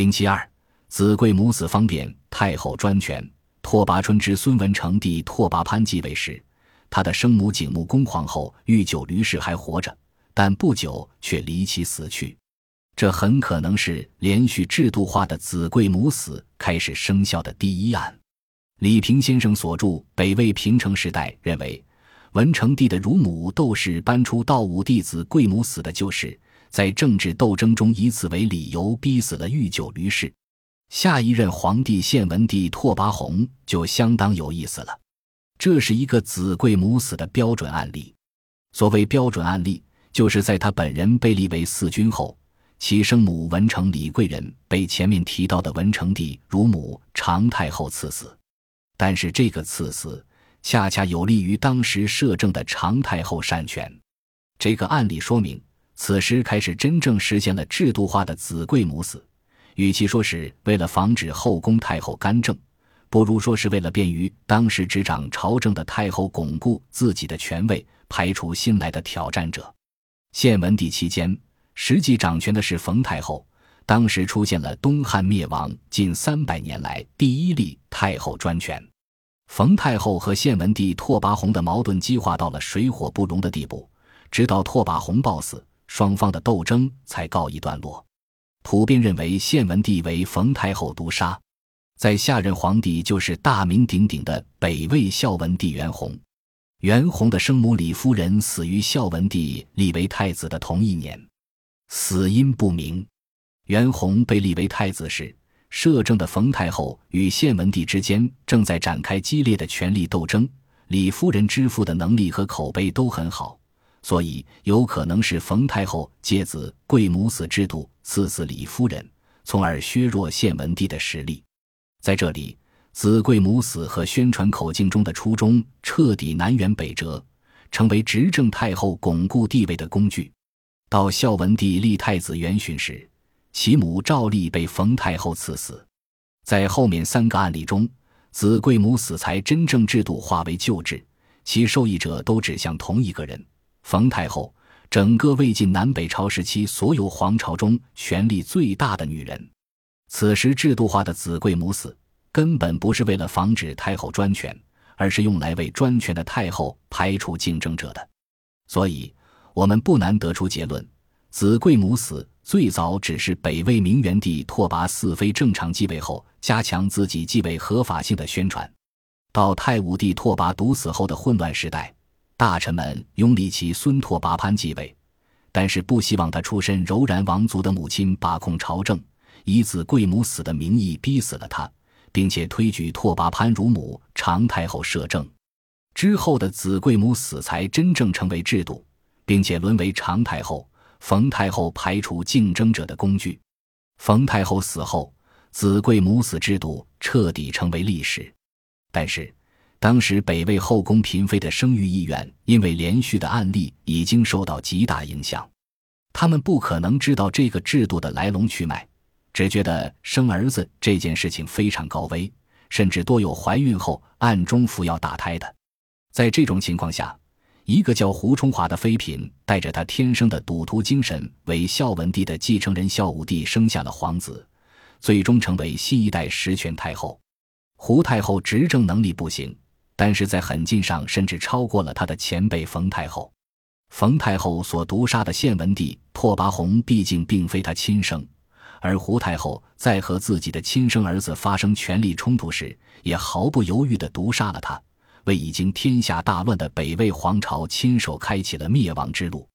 零七二，子贵母死方便太后专权。拓跋春之孙文成帝拓跋攀继位时，他的生母景穆公皇后御九驴氏还活着，但不久却离奇死去。这很可能是连续制度化的子贵母死开始生效的第一案。李平先生所著《北魏平城时代》认为，文成帝的乳母窦氏搬出道武弟子贵母死的旧事，在政治斗争中以此为理由逼死了御九驴氏。下一任皇帝献文帝拓跋宏就相当有意思了，这是一个子贵母死的标准案例。所谓标准案例，就是在他本人被立为嗣君后，其生母文成李贵人被前面提到的文成帝乳母常太后赐死。但是这个赐死恰恰有利于当时摄政的常太后擅权。这个案例说明，此时开始真正实现了制度化的子贵母死。与其说是为了防止后宫太后干政，不如说是为了便于当时执掌朝政的太后巩固自己的权位，排除新来的挑战者。献文帝期间，实际掌权的是冯太后，当时出现了东汉灭亡近三百年来第一例太后专权。冯太后和献文帝拓跋宏的矛盾激化到了水火不容的地步，直到拓跋宏暴死，双方的斗争才告一段落。普遍认为献文帝为冯太后毒杀，在下任皇帝就是大名鼎鼎的北魏孝文帝元宏。元宏的生母李夫人死于孝文帝立为太子的同一年，死因不明。元宏被立为太子时，摄政的冯太后与献文帝之间正在展开激烈的权力斗争。李夫人之父的能力和口碑都很好。所以，有可能是冯太后借子贵母死制度赐死李夫人，从而削弱献文帝的实力。在这里，子贵母死和宣传口径中的初衷彻底南辕北辙，成为执政太后巩固地位的工具。到孝文帝立太子元勋时，其母赵丽被冯太后赐死。在后面三个案例中，子贵母死才真正制度化为旧制，其受益者都指向同一个人。冯太后，整个魏晋南北朝时期所有皇朝中权力最大的女人。此时制度化的子贵母死，根本不是为了防止太后专权，而是用来为专权的太后排除竞争者的。所以，我们不难得出结论：子贵母死最早只是北魏明元帝拓跋嗣非正常继位后，加强自己继位合法性的宣传。到太武帝拓跋独死后的混乱时代。大臣们拥立其孙拓跋攀继位，但是不希望他出身柔然王族的母亲把控朝政，以子贵母死的名义逼死了他，并且推举拓跋攀乳母常太后摄政。之后的子贵母死才真正成为制度，并且沦为常太后、冯太后排除竞争者的工具。冯太后死后，子贵母死制度彻底成为历史。但是。当时北魏后宫嫔妃的生育意愿，因为连续的案例已经受到极大影响。他们不可能知道这个制度的来龙去脉，只觉得生儿子这件事情非常高危，甚至多有怀孕后暗中服药打胎的。在这种情况下，一个叫胡冲华的妃嫔带着他天生的赌徒精神，为孝文帝的继承人孝武帝生下了皇子，最终成为新一代实权太后。胡太后执政能力不行。但是在狠劲上，甚至超过了他的前辈冯太后。冯太后所毒杀的献文帝拓跋宏，毕竟并非他亲生；而胡太后在和自己的亲生儿子发生权力冲突时，也毫不犹豫地毒杀了他，为已经天下大乱的北魏皇朝亲手开启了灭亡之路。